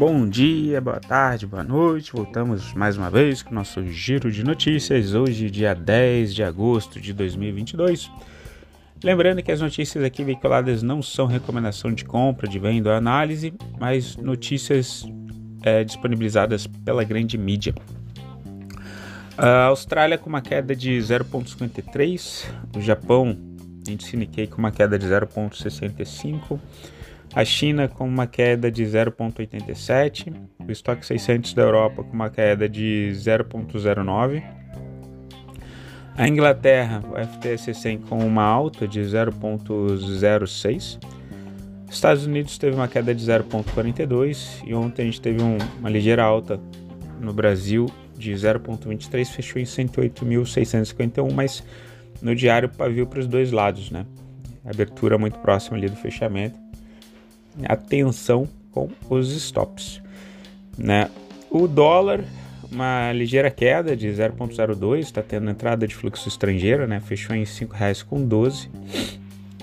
Bom dia, boa tarde, boa noite. Voltamos mais uma vez com o nosso giro de notícias. Hoje, dia 10 de agosto de 2022. Lembrando que as notícias aqui veiculadas não são recomendação de compra, de venda ou análise, mas notícias é, disponibilizadas pela grande mídia. A Austrália com uma queda de 0,53, o Japão, índice Nikkei com uma queda de 0,65 a China com uma queda de 0,87, o estoque 600 da Europa com uma queda de 0,09, a Inglaterra, o FTSE 100 com uma alta de 0,06, Estados Unidos teve uma queda de 0,42 e ontem a gente teve um, uma ligeira alta no Brasil de 0,23, fechou em 108.651, mas no diário pavio para os dois lados, né? Abertura muito próxima ali do fechamento atenção com os stops. Né? O dólar, uma ligeira queda de 0,02, está tendo entrada de fluxo estrangeiro, né? fechou em R$ 5,12.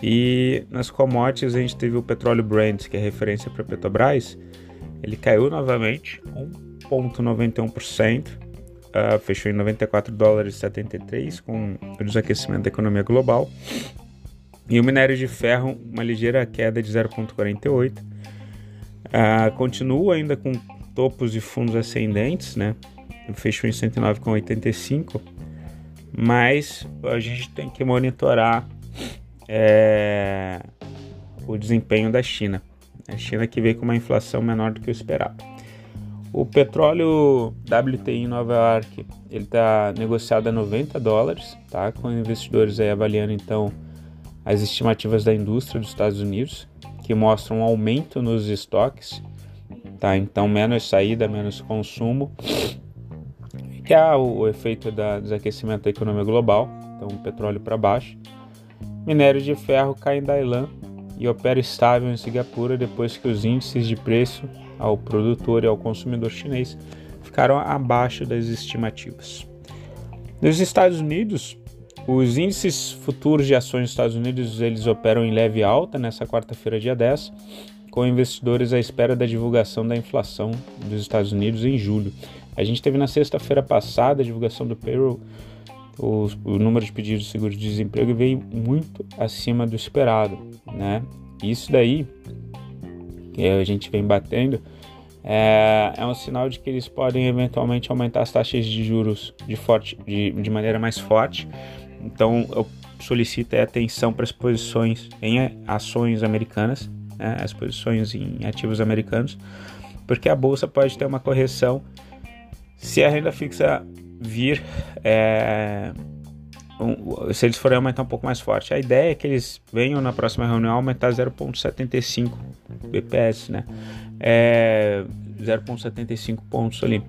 E nas commodities a gente teve o petróleo Brent, que é referência para Petrobras, ele caiu novamente 1,91%, uh, ah, fechou em 94 dólares 73 com o desaquecimento da economia global. E o minério de ferro, uma ligeira queda de 0,48. Ah, continua ainda com topos e fundos ascendentes, né? Fechou em 109,85. Mas a gente tem que monitorar é, o desempenho da China. A China que veio com uma inflação menor do que o esperado. O petróleo WTI em Nova York ele está negociado a 90 dólares, tá? Com investidores aí avaliando então as estimativas da indústria dos Estados Unidos, que mostram um aumento nos estoques, tá? Então, menos saída, menos consumo, que é o efeito da desaquecimento da economia global, então petróleo para baixo. Minério de ferro cai em Dailan e opera estável em Singapura depois que os índices de preço ao produtor e ao consumidor chinês ficaram abaixo das estimativas. Nos Estados Unidos, os índices futuros de ações dos Estados Unidos eles operam em leve alta nessa quarta-feira, dia 10, com investidores à espera da divulgação da inflação dos Estados Unidos em julho. A gente teve na sexta-feira passada a divulgação do payroll, o, o número de pedidos de seguro de desemprego veio muito acima do esperado, né? Isso daí que a gente vem batendo é, é, um sinal de que eles podem eventualmente aumentar as taxas de juros de, forte, de, de maneira mais forte então eu solicito atenção para as posições em ações americanas, né, as posições em ativos americanos, porque a bolsa pode ter uma correção se a renda fixa vir, é, um, se eles forem aumentar um pouco mais forte. A ideia é que eles venham na próxima reunião aumentar 0,75 BPS, né? É, 0,75 pontos ali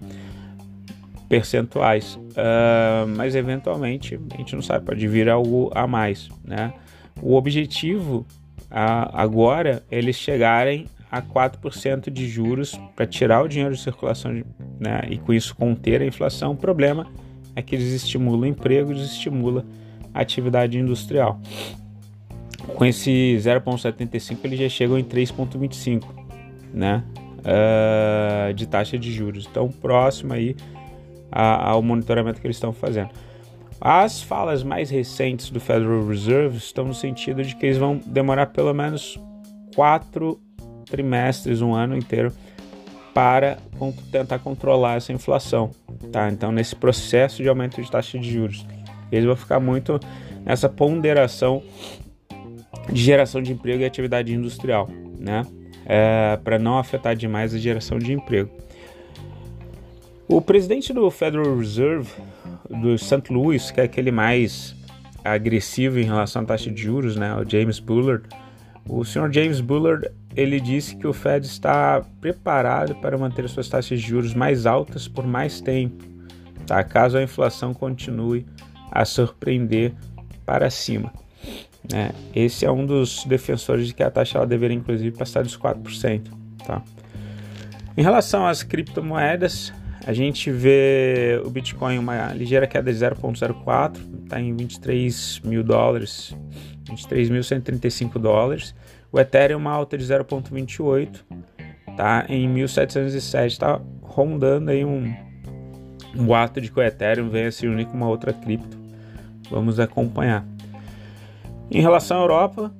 percentuais, uh, mas eventualmente a gente não sabe, pode vir algo a mais, né? O objetivo uh, agora é eles chegarem a 4% de juros para tirar o dinheiro de circulação né, e com isso conter a inflação. O problema é que eles estimulam o emprego, desestimula a atividade industrial. Com esse 0,75 eles já chegam em 3,25 né, uh, de taxa de juros. Então próximo aí a, ao monitoramento que eles estão fazendo. As falas mais recentes do Federal Reserve estão no sentido de que eles vão demorar pelo menos quatro trimestres, um ano inteiro, para tentar controlar essa inflação. Tá? Então, nesse processo de aumento de taxa de juros, eles vão ficar muito nessa ponderação de geração de emprego e atividade industrial, né? É, para não afetar demais a geração de emprego. O presidente do Federal Reserve do St. Louis, que é aquele mais agressivo em relação à taxa de juros, né, o James Bullard, o senhor James Bullard ele disse que o Fed está preparado para manter suas taxas de juros mais altas por mais tempo, tá? caso a inflação continue a surpreender para cima. Né? Esse é um dos defensores de que a taxa ela deveria inclusive passar dos 4%. Tá? Em relação às criptomoedas, a gente vê o Bitcoin uma ligeira queda de 0,04, está em 23 mil dólares, 23.135 dólares. O Ethereum uma alta de 0,28 tá em 1707, está rondando aí um, um boato de que o Ethereum venha se unir com uma outra cripto. Vamos acompanhar. Em relação à Europa,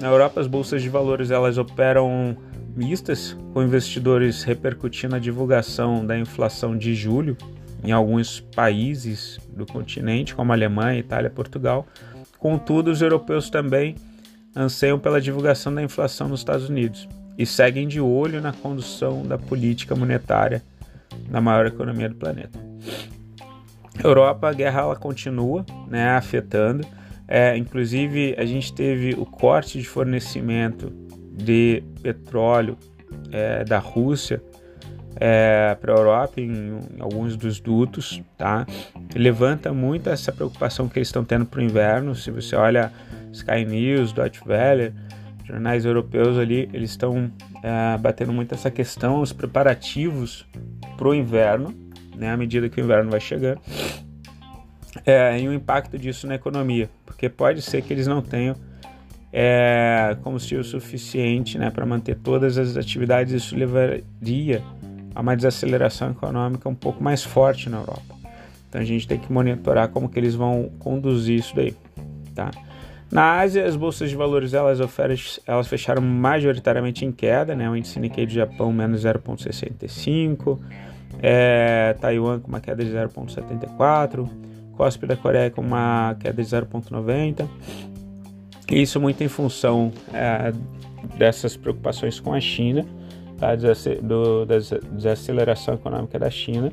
na Europa as bolsas de valores elas operam com investidores repercutindo a divulgação da inflação de julho em alguns países do continente, como Alemanha, Itália, Portugal. Contudo, os europeus também anseiam pela divulgação da inflação nos Estados Unidos e seguem de olho na condução da política monetária na maior economia do planeta. Europa, a guerra ela continua né, afetando. É, inclusive, a gente teve o corte de fornecimento de petróleo é, da Rússia é, para a Europa em, em, alguns dos dutos, tá? Levanta muito essa preocupação que eles estão tendo para o inverno. Se você olha Sky News, Deutsche Welle, jornais europeus ali, eles estão é, batendo muito essa questão, os preparativos para o inverno, né? À medida que o inverno vai chegando, é, e o impacto disso na economia, porque pode ser que eles não tenham é, combustível suficiente né, para manter todas as atividades, isso levaria a uma desaceleração econômica um pouco mais forte na Europa. Então a gente tem que monitorar como que eles vão conduzir isso daí, tá? Na Ásia, as bolsas de valores elas, elas fecharam majoritariamente em queda, né? O índice Nikkei do Japão menos 0,65, é, Taiwan com uma queda de 0,74, COSP da Coreia com uma queda de 0,90. Isso muito em função é, dessas preocupações com a China, tá? da desaceleração econômica da China,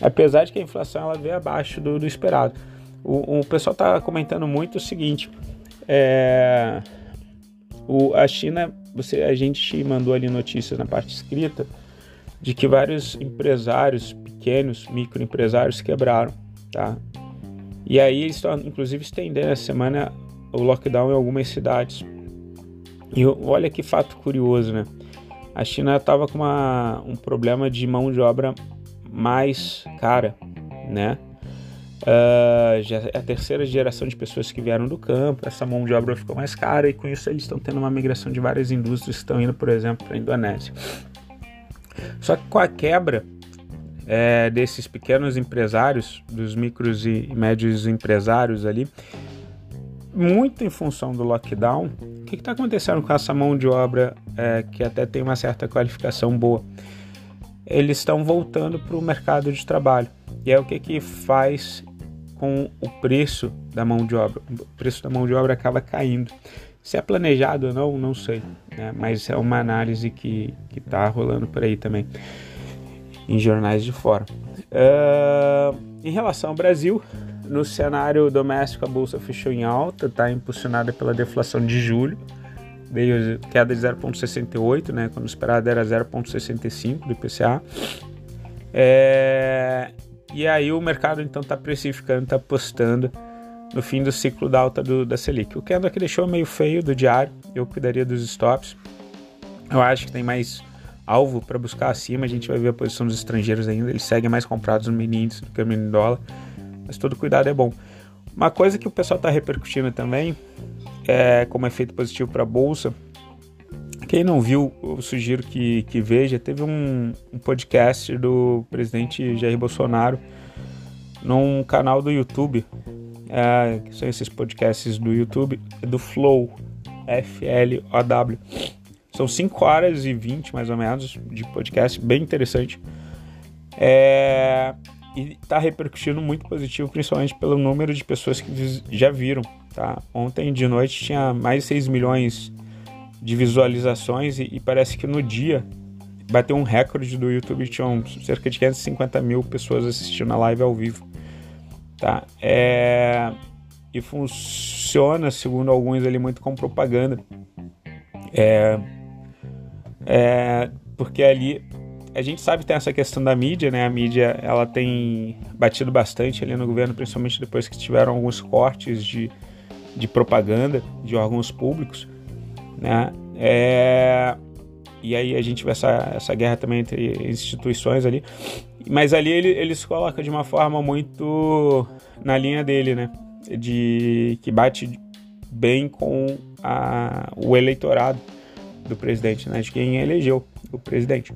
apesar de que a inflação ela veio abaixo do, do esperado. O, o pessoal está comentando muito o seguinte: é, o, a China, você, a gente mandou ali notícias na parte escrita de que vários empresários pequenos, microempresários quebraram, tá? E aí eles estão, inclusive, estendendo essa semana o lockdown em algumas cidades. E olha que fato curioso, né? A China estava com uma, um problema de mão de obra mais cara, né? Uh, já é a terceira geração de pessoas que vieram do campo, essa mão de obra ficou mais cara e com isso eles estão tendo uma migração de várias indústrias que estão indo, por exemplo, para a Indonésia. Só que com a quebra é, desses pequenos empresários, dos micros e médios empresários ali, muito em função do lockdown, o que está acontecendo com essa mão de obra é, que até tem uma certa qualificação boa? Eles estão voltando para o mercado de trabalho. E é o que, que faz com o preço da mão de obra. O preço da mão de obra acaba caindo. Se é planejado ou não, não sei. Né? Mas é uma análise que está rolando por aí também, em jornais de fora. Uh, em relação ao Brasil, no cenário doméstico, a bolsa fechou em alta, está impulsionada pela deflação de julho, veio queda de 0,68, né, quando esperado era 0,65 do IPCA. É, e aí o mercado então está precificando, está apostando no fim do ciclo da alta do, da Selic. O candle aqui deixou meio feio do diário, eu cuidaria dos stops. Eu acho que tem mais alvo para buscar acima, a gente vai ver a posição dos estrangeiros ainda, eles seguem mais comprados no mini índice do que no mini dólar mas todo cuidado é bom. Uma coisa que o pessoal está repercutindo também, é, como efeito positivo para a bolsa, quem não viu, eu sugiro que, que veja. Teve um, um, podcast do presidente Jair Bolsonaro num canal do YouTube, é, que são esses podcasts do YouTube, do Flow, F-L-O-W. São 5 horas e 20 mais ou menos de podcast, bem interessante. É, e está repercutindo muito positivo, principalmente pelo número de pessoas que já viram. Tá? Ontem de noite tinha mais de 6 milhões de visualizações e, e parece que no dia bateu um recorde do YouTube, tinham cerca de 550 mil pessoas assistindo a live ao vivo. Tá? É... E funciona, segundo alguns ali, muito com propaganda. É... É... Porque ali a gente sabe que tem essa questão da mídia, né? A mídia ela tem batido bastante ali no governo, principalmente depois que tiveram alguns cortes de, de propaganda de órgãos públicos, né? É, e aí a gente vê essa, essa guerra também entre instituições ali. Mas ali ele, ele se coloca de uma forma muito na linha dele, né? De que bate bem com a, o eleitorado do presidente, né? De quem elegeu. o presidente.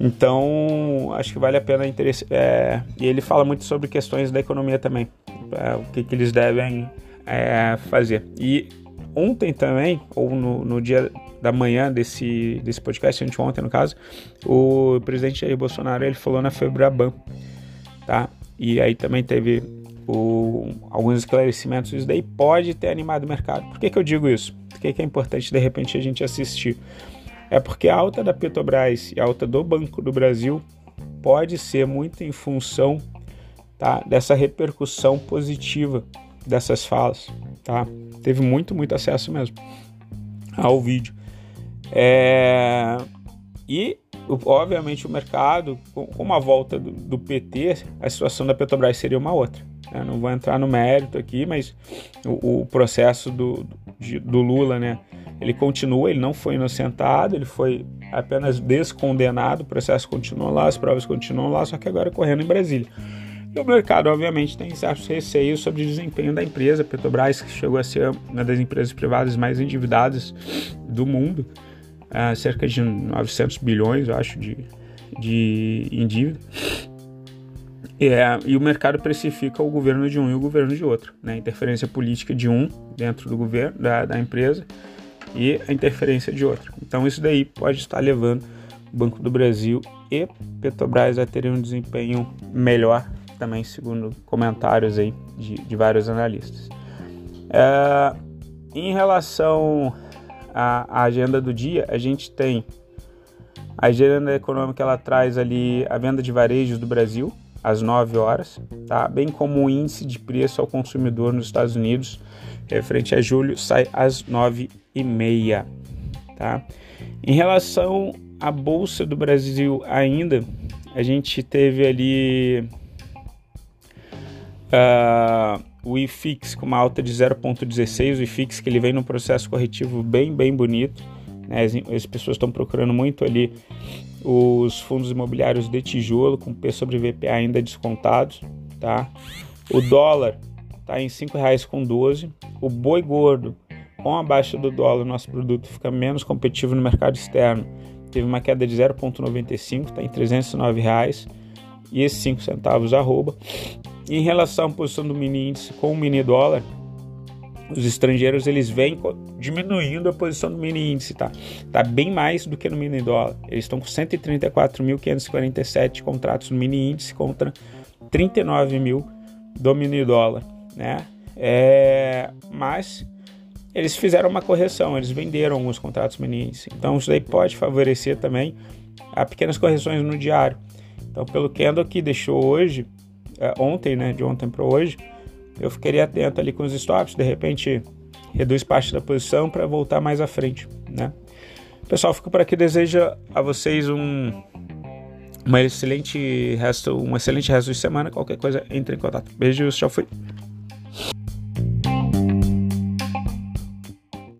Então, acho que vale a pena interesse. É, e ele fala muito sobre questões da economia também, é, o que, que eles devem é, fazer. E ontem também, ou no, no, dia da manhã desse, desse podcast, ontem no caso, o presidente Jair Bolsonaro ele falou na Febraban, tá? E aí também teve o, alguns esclarecimentos. Isso daí pode ter animado o mercado. Por que, que eu digo isso? Por que, que é importante de repente a gente assistir? É porque a alta da Petrobras e a alta do Banco do Brasil pode ser muito em função tá, dessa repercussão positiva dessas falas. Tá? Teve muito, muito acesso mesmo ao vídeo. É... E, obviamente, o mercado, com a volta do, do PT, a situação da Petrobras seria uma outra. Eu não vou entrar no mérito aqui, mas o, o processo do, do, do Lula, né? Ele continua, ele não foi inocentado, ele foi apenas descondenado, o processo continua lá, as provas continuam lá, só que agora correndo em Brasília. E o mercado, obviamente, tem certos receios sobre o desempenho da empresa. Petrobras que chegou a ser uma das empresas privadas mais endividadas do mundo, uh, cerca de 900 bilhões, eu acho, de, de em dívida. É, e o mercado precifica o governo de um e o governo de outro. Né? Interferência política de um dentro do governo, da, da empresa, e a interferência de outro. Então isso daí pode estar levando o Banco do Brasil e Petrobras a terem um desempenho melhor, também segundo comentários aí de, de vários analistas. É, em relação à, à agenda do dia, a gente tem a agenda econômica, ela traz ali a venda de varejos do Brasil às 9 horas, tá? bem como o índice de preço ao consumidor nos Estados Unidos referente a julho sai às 9 e meia, tá? Em relação à bolsa do Brasil ainda, a gente teve ali uh, o IFIX com uma alta de 0,16, o IFIX que ele vem num processo corretivo bem, bem bonito, né? as, as pessoas estão procurando muito ali os fundos imobiliários de tijolo com P sobre VPA ainda descontados, tá? O dólar está em R$ 5,12. O boi gordo, com a baixa do dólar, nosso produto fica menos competitivo no mercado externo. Teve uma queda de 0,95, está em 309 reais, e 5 centavos arroba. Em relação à posição do mini índice com o mini dólar, os estrangeiros eles vêm diminuindo a posição do mini índice, tá? Tá bem mais do que no mini dólar. Eles estão com 134.547 contratos no mini índice contra 39 mil do mini dólar né? É, mas eles fizeram uma correção, eles venderam alguns contratos meninos. Então isso daí pode favorecer também a pequenas correções no diário. Então pelo candle que deixou hoje, é, ontem, né, de ontem para hoje, eu ficaria atento ali com os stops, de repente reduz parte da posição para voltar mais à frente, né? Pessoal, fico por aqui, desejo a vocês um uma excelente resto, um excelente resto de semana. Qualquer coisa, entre em contato. Beijos, tchau, fui.